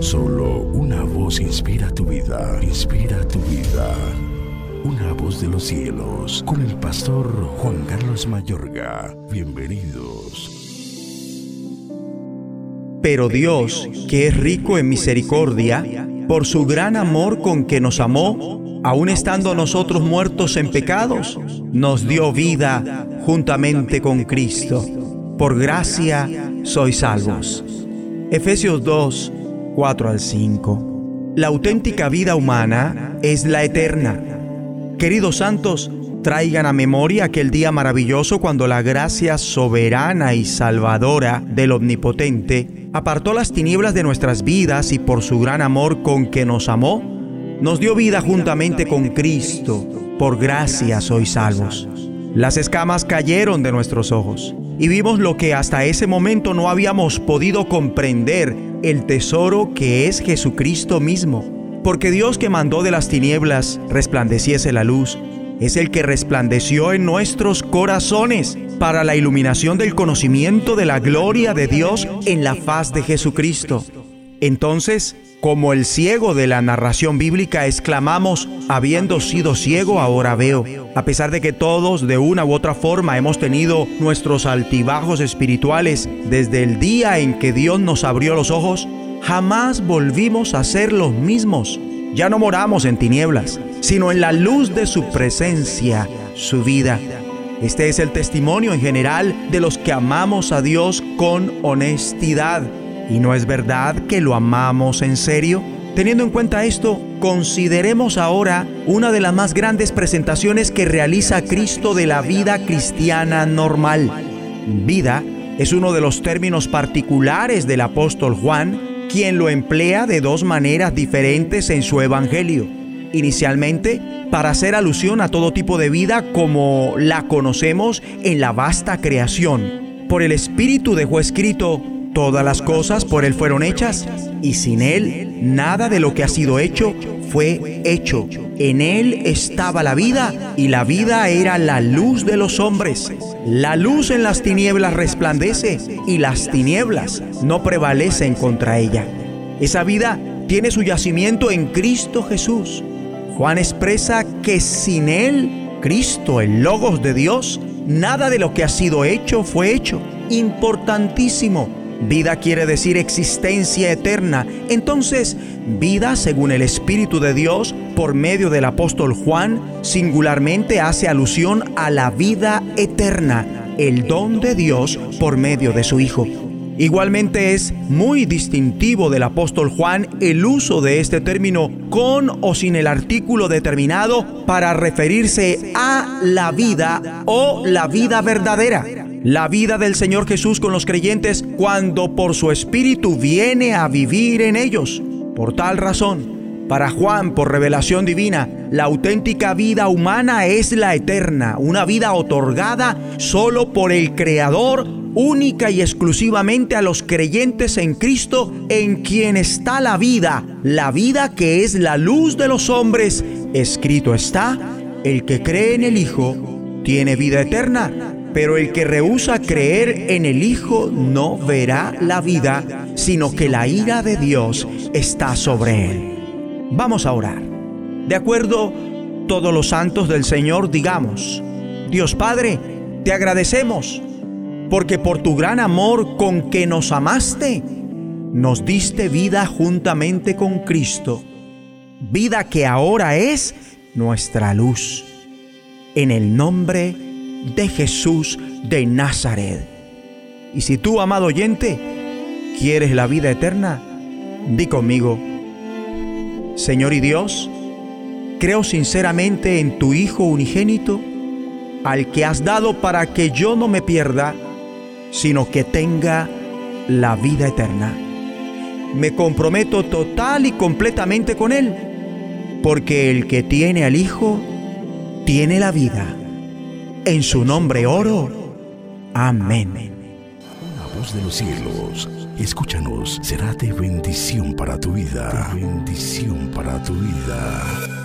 Solo una voz inspira tu vida, inspira tu vida. Una voz de los cielos, con el pastor Juan Carlos Mayorga. Bienvenidos. Pero Dios, que es rico en misericordia, por su gran amor con que nos amó, aun estando nosotros muertos en pecados, nos dio vida juntamente con Cristo. Por gracia sois salvos. Efesios 2, 4 al 5. La auténtica vida humana es la eterna. Queridos santos, traigan a memoria aquel día maravilloso cuando la gracia soberana y salvadora del Omnipotente apartó las tinieblas de nuestras vidas y por su gran amor con que nos amó, nos dio vida juntamente con Cristo. Por gracia sois salvos. Las escamas cayeron de nuestros ojos y vimos lo que hasta ese momento no habíamos podido comprender, el tesoro que es Jesucristo mismo. Porque Dios que mandó de las tinieblas resplandeciese la luz, es el que resplandeció en nuestros corazones para la iluminación del conocimiento de la gloria de Dios en la faz de Jesucristo. Entonces, como el ciego de la narración bíblica, exclamamos, habiendo sido ciego, ahora veo. A pesar de que todos de una u otra forma hemos tenido nuestros altibajos espirituales desde el día en que Dios nos abrió los ojos, jamás volvimos a ser los mismos. Ya no moramos en tinieblas, sino en la luz de su presencia, su vida. Este es el testimonio en general de los que amamos a Dios con honestidad ¿Y no es verdad que lo amamos en serio? Teniendo en cuenta esto, consideremos ahora una de las más grandes presentaciones que realiza Cristo de la vida cristiana normal. Vida es uno de los términos particulares del apóstol Juan, quien lo emplea de dos maneras diferentes en su Evangelio. Inicialmente, para hacer alusión a todo tipo de vida como la conocemos en la vasta creación. Por el Espíritu dejó escrito, Todas las cosas por Él fueron hechas y sin Él nada de lo que ha sido hecho fue hecho. En Él estaba la vida y la vida era la luz de los hombres. La luz en las tinieblas resplandece y las tinieblas no prevalecen contra ella. Esa vida tiene su yacimiento en Cristo Jesús. Juan expresa que sin Él, Cristo, el Logos de Dios, nada de lo que ha sido hecho fue hecho. Importantísimo Vida quiere decir existencia eterna. Entonces, vida según el Espíritu de Dios por medio del apóstol Juan singularmente hace alusión a la vida eterna, el don de Dios por medio de su Hijo. Igualmente es muy distintivo del apóstol Juan el uso de este término con o sin el artículo determinado para referirse a la vida o la vida verdadera la vida del Señor Jesús con los creyentes cuando por su Espíritu viene a vivir en ellos. Por tal razón, para Juan, por revelación divina, la auténtica vida humana es la eterna, una vida otorgada solo por el Creador, única y exclusivamente a los creyentes en Cristo, en quien está la vida, la vida que es la luz de los hombres. Escrito está, el que cree en el Hijo tiene vida eterna pero el que rehúsa creer en el Hijo no verá la vida, sino que la ira de Dios está sobre él. Vamos a orar. De acuerdo, todos los santos del Señor digamos, Dios Padre, te agradecemos, porque por tu gran amor con que nos amaste, nos diste vida juntamente con Cristo, vida que ahora es nuestra luz. En el nombre de de Jesús de Nazaret. Y si tú, amado oyente, quieres la vida eterna, di conmigo, Señor y Dios, creo sinceramente en tu Hijo unigénito, al que has dado para que yo no me pierda, sino que tenga la vida eterna. Me comprometo total y completamente con Él, porque el que tiene al Hijo, tiene la vida. En su nombre oro. Amén. La voz de los cielos, escúchanos, será de bendición para tu vida. bendición para tu vida.